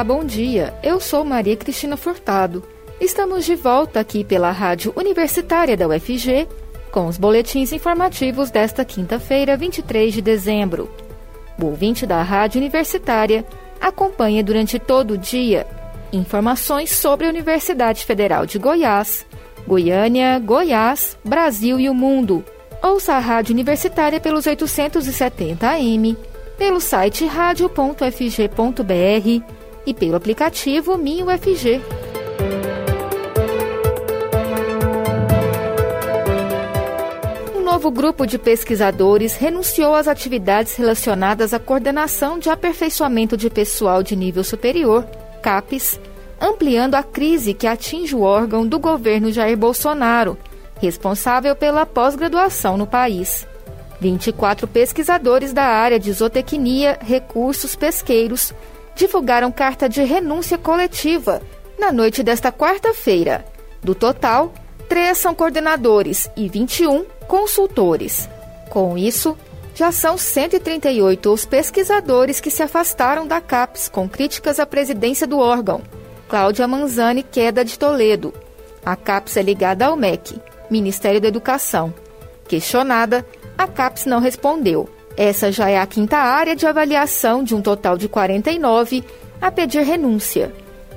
Olá, bom dia. Eu sou Maria Cristina Furtado. Estamos de volta aqui pela Rádio Universitária da UFG com os boletins informativos desta quinta-feira, 23 de dezembro. O ouvinte da Rádio Universitária acompanha durante todo o dia informações sobre a Universidade Federal de Goiás, Goiânia, Goiás, Brasil e o mundo. Ouça a Rádio Universitária pelos 870 AM, pelo site radio.fg.br e pelo aplicativo MinUFG. Um novo grupo de pesquisadores renunciou às atividades relacionadas à coordenação de aperfeiçoamento de pessoal de nível superior, CAPES, ampliando a crise que atinge o órgão do governo Jair Bolsonaro, responsável pela pós-graduação no país. 24 pesquisadores da área de zootecnia, recursos pesqueiros divulgaram carta de renúncia coletiva na noite desta quarta-feira. Do total, três são coordenadores e 21 consultores. Com isso, já são 138 os pesquisadores que se afastaram da CAPES com críticas à presidência do órgão. Cláudia Manzani Queda de Toledo. A CAPES é ligada ao MEC, Ministério da Educação. Questionada, a CAPES não respondeu. Essa já é a quinta área de avaliação de um total de 49 a pedir renúncia.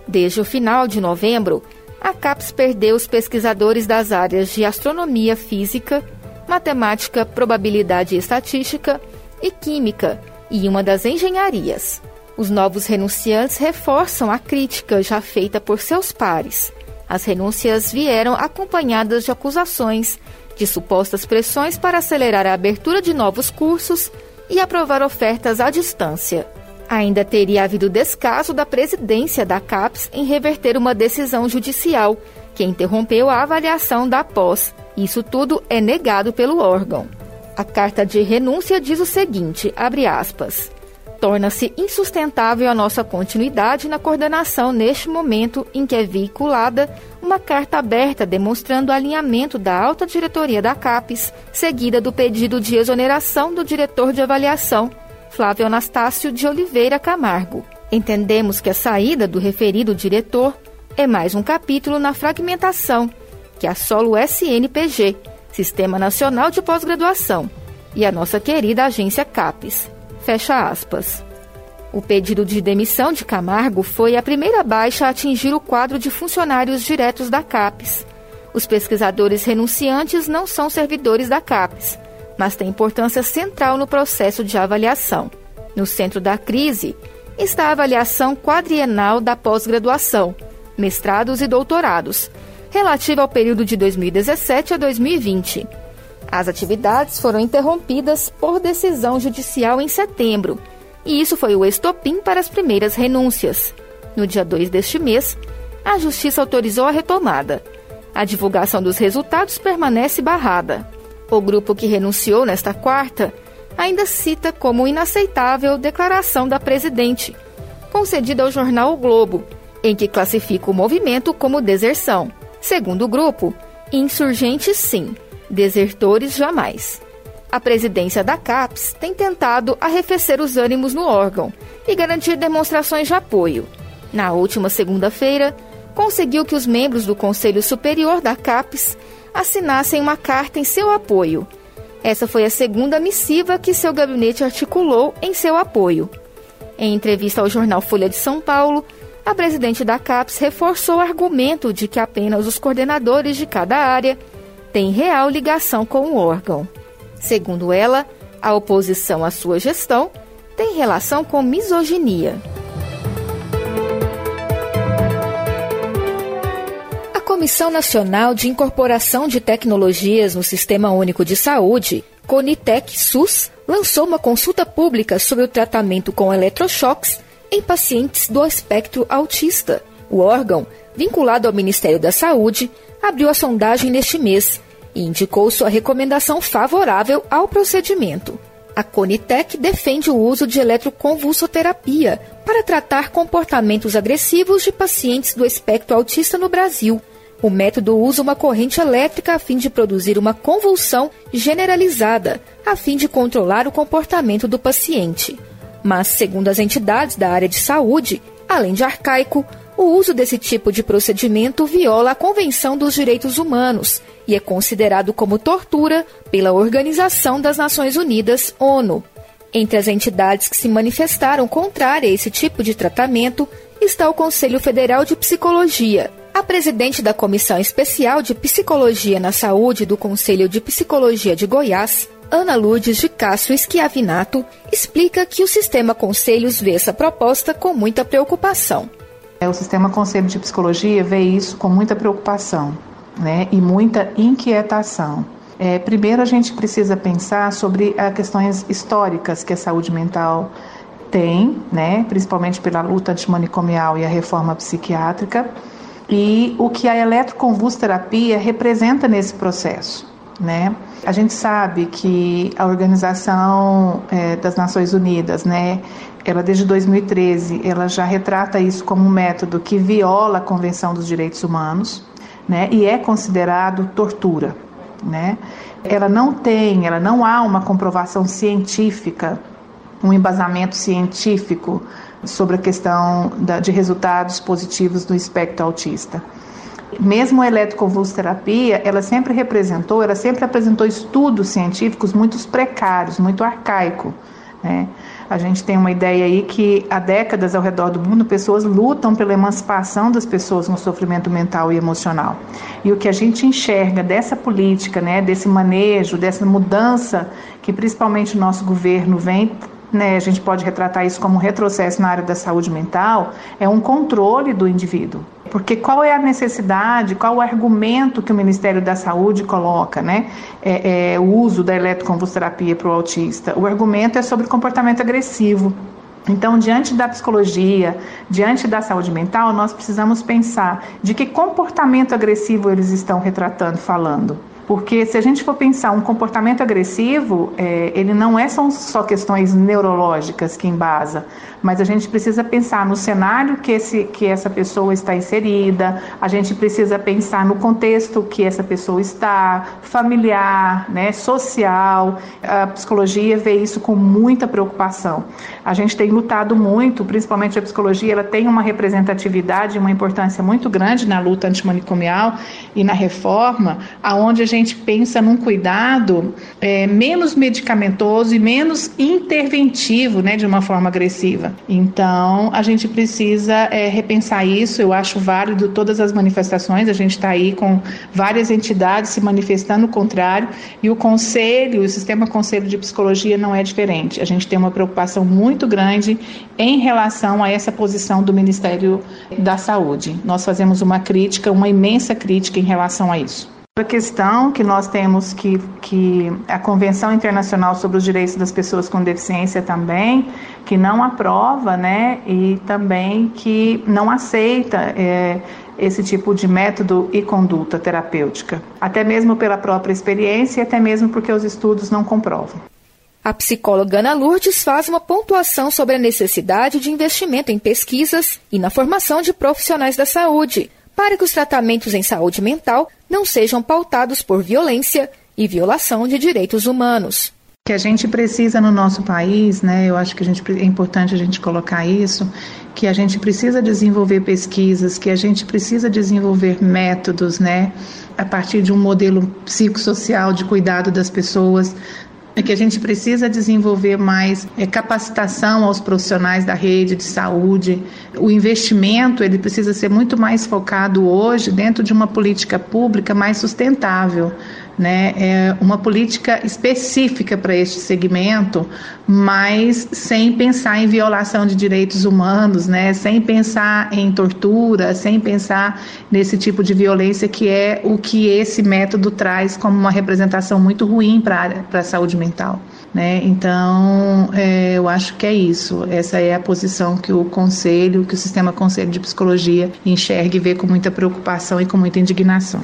Desde o final de novembro, a CAPES perdeu os pesquisadores das áreas de astronomia física, matemática, probabilidade e estatística e química e uma das engenharias. Os novos renunciantes reforçam a crítica já feita por seus pares. As renúncias vieram acompanhadas de acusações de supostas pressões para acelerar a abertura de novos cursos e aprovar ofertas à distância. Ainda teria havido descaso da presidência da CAPES em reverter uma decisão judicial que interrompeu a avaliação da pós. Isso tudo é negado pelo órgão. A carta de renúncia diz o seguinte, abre aspas: torna-se insustentável a nossa continuidade na coordenação neste momento em que é veiculada uma carta aberta demonstrando o alinhamento da alta diretoria da CAPES, seguida do pedido de exoneração do diretor de avaliação, Flávio Anastácio de Oliveira Camargo. Entendemos que a saída do referido diretor é mais um capítulo na fragmentação que assola o SNPG, Sistema Nacional de Pós-Graduação, e a nossa querida agência CAPES. Fecha aspas. O pedido de demissão de Camargo foi a primeira baixa a atingir o quadro de funcionários diretos da CAPES. Os pesquisadores renunciantes não são servidores da CAPES, mas têm importância central no processo de avaliação. No centro da crise está a avaliação quadrienal da pós-graduação, mestrados e doutorados, relativa ao período de 2017 a 2020. As atividades foram interrompidas por decisão judicial em setembro, e isso foi o estopim para as primeiras renúncias. No dia 2 deste mês, a Justiça autorizou a retomada. A divulgação dos resultados permanece barrada. O grupo que renunciou nesta quarta ainda cita como inaceitável declaração da presidente, concedida ao jornal O Globo, em que classifica o movimento como deserção. Segundo o grupo, insurgente sim, desertores jamais. A presidência da CAPES tem tentado arrefecer os ânimos no órgão e garantir demonstrações de apoio. Na última segunda-feira, conseguiu que os membros do Conselho Superior da CAPES assinassem uma carta em seu apoio. Essa foi a segunda missiva que seu gabinete articulou em seu apoio. Em entrevista ao jornal Folha de São Paulo, a presidente da CAPES reforçou o argumento de que apenas os coordenadores de cada área tem real ligação com o órgão. Segundo ela, a oposição à sua gestão tem relação com misoginia. A Comissão Nacional de Incorporação de Tecnologias no Sistema Único de Saúde, Conitec SUS, lançou uma consulta pública sobre o tratamento com eletrochoques em pacientes do espectro autista. O órgão, vinculado ao Ministério da Saúde, abriu a sondagem neste mês e indicou sua recomendação favorável ao procedimento. A Conitec defende o uso de eletroconvulsoterapia para tratar comportamentos agressivos de pacientes do espectro autista no Brasil. O método usa uma corrente elétrica a fim de produzir uma convulsão generalizada, a fim de controlar o comportamento do paciente. Mas, segundo as entidades da área de saúde, Além de arcaico, o uso desse tipo de procedimento viola a Convenção dos Direitos Humanos e é considerado como tortura pela Organização das Nações Unidas, ONU. Entre as entidades que se manifestaram contrárias a esse tipo de tratamento está o Conselho Federal de Psicologia. A presidente da Comissão Especial de Psicologia na Saúde do Conselho de Psicologia de Goiás, Ana Lourdes de Castro Esquiavinato, explica que o sistema Conselhos vê essa proposta com muita preocupação. É, o sistema Conselho de Psicologia vê isso com muita preocupação né, e muita inquietação. É, primeiro, a gente precisa pensar sobre as questões históricas que a saúde mental tem, né, principalmente pela luta antimanicomial e a reforma psiquiátrica, e o que a eletroconvulsoterapia representa nesse processo. Né? A gente sabe que a Organização é, das Nações Unidas, né, ela desde 2013, ela já retrata isso como um método que viola a Convenção dos Direitos Humanos, né, e é considerado tortura, né? Ela não tem, ela não há uma comprovação científica, um embasamento científico sobre a questão da, de resultados positivos do espectro autista. Mesmo a eletroconvulsoterapia, ela sempre representou, ela sempre apresentou estudos científicos muito precários, muito arcaicos, né? A gente tem uma ideia aí que há décadas ao redor do mundo pessoas lutam pela emancipação das pessoas no sofrimento mental e emocional. E o que a gente enxerga dessa política, né, desse manejo, dessa mudança que principalmente o nosso governo vem né, a gente pode retratar isso como um retrocesso na área da saúde mental, é um controle do indivíduo. Porque qual é a necessidade, qual o argumento que o Ministério da Saúde coloca, né? É, é, o uso da eletroconvulsoterapia para o autista. O argumento é sobre comportamento agressivo. Então, diante da psicologia, diante da saúde mental, nós precisamos pensar de que comportamento agressivo eles estão retratando, falando. Porque se a gente for pensar um comportamento agressivo, é, ele não é só, só questões neurológicas que embasa, mas a gente precisa pensar no cenário que, esse, que essa pessoa está inserida, a gente precisa pensar no contexto que essa pessoa está, familiar, né, social. A psicologia vê isso com muita preocupação. A gente tem lutado muito, principalmente a psicologia, ela tem uma representatividade, uma importância muito grande na luta antimanicomial e na reforma, aonde a gente pensa num cuidado é, menos medicamentoso e menos interventivo, né, de uma forma agressiva. Então, a gente precisa é, repensar isso. Eu acho válido todas as manifestações. A gente está aí com várias entidades se manifestando o contrário e o conselho, o sistema conselho de psicologia não é diferente. A gente tem uma preocupação muito grande em relação a essa posição do Ministério da Saúde. Nós fazemos uma crítica, uma imensa crítica em relação a isso. Outra questão que nós temos que, que a Convenção Internacional sobre os Direitos das Pessoas com Deficiência também, que não aprova, né, e também que não aceita é, esse tipo de método e conduta terapêutica, até mesmo pela própria experiência e até mesmo porque os estudos não comprovam. A psicóloga Ana Lourdes faz uma pontuação sobre a necessidade de investimento em pesquisas e na formação de profissionais da saúde, para que os tratamentos em saúde mental não sejam pautados por violência e violação de direitos humanos. Que a gente precisa no nosso país, né? Eu acho que a gente, é importante a gente colocar isso, que a gente precisa desenvolver pesquisas, que a gente precisa desenvolver métodos, né? A partir de um modelo psicossocial de cuidado das pessoas, é que a gente precisa desenvolver mais é, capacitação aos profissionais da rede de saúde. O investimento ele precisa ser muito mais focado hoje dentro de uma política pública mais sustentável né, é uma política específica para este segmento, mas sem pensar em violação de direitos humanos, né, sem pensar em tortura, sem pensar nesse tipo de violência que é o que esse método traz como uma representação muito ruim para a saúde mental. Né? Então, é, eu acho que é isso. Essa é a posição que o Conselho, que o Sistema Conselho de Psicologia enxerga e vê com muita preocupação e com muita indignação.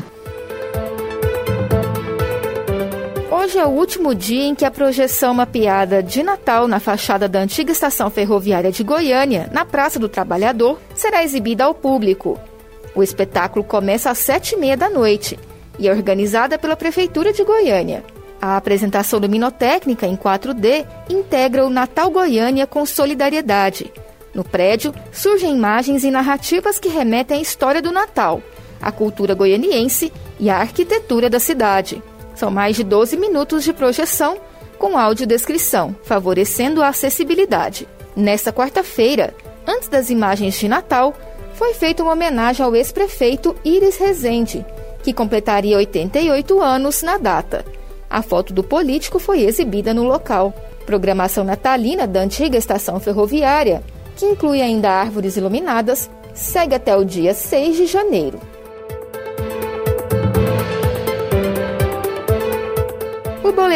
Hoje é o último dia em que a projeção mapeada de Natal na fachada da antiga estação ferroviária de Goiânia, na Praça do Trabalhador, será exibida ao público. O espetáculo começa às sete e meia da noite e é organizada pela Prefeitura de Goiânia. A apresentação luminotécnica em 4D integra o Natal Goiânia com solidariedade, No prédio, surgem imagens e narrativas que remetem à história do Natal, à cultura goianiense e à arquitetura da cidade. São mais de 12 minutos de projeção com audiodescrição, favorecendo a acessibilidade. Nesta quarta-feira, antes das imagens de Natal, foi feita uma homenagem ao ex-prefeito Iris Rezende, que completaria 88 anos na data. A foto do político foi exibida no local. Programação natalina da antiga estação ferroviária, que inclui ainda árvores iluminadas, segue até o dia 6 de janeiro.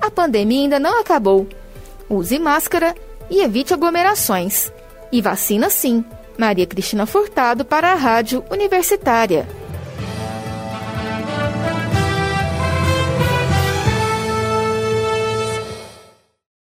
A pandemia ainda não acabou. Use máscara e evite aglomerações. E vacina sim. Maria Cristina Furtado para a Rádio Universitária.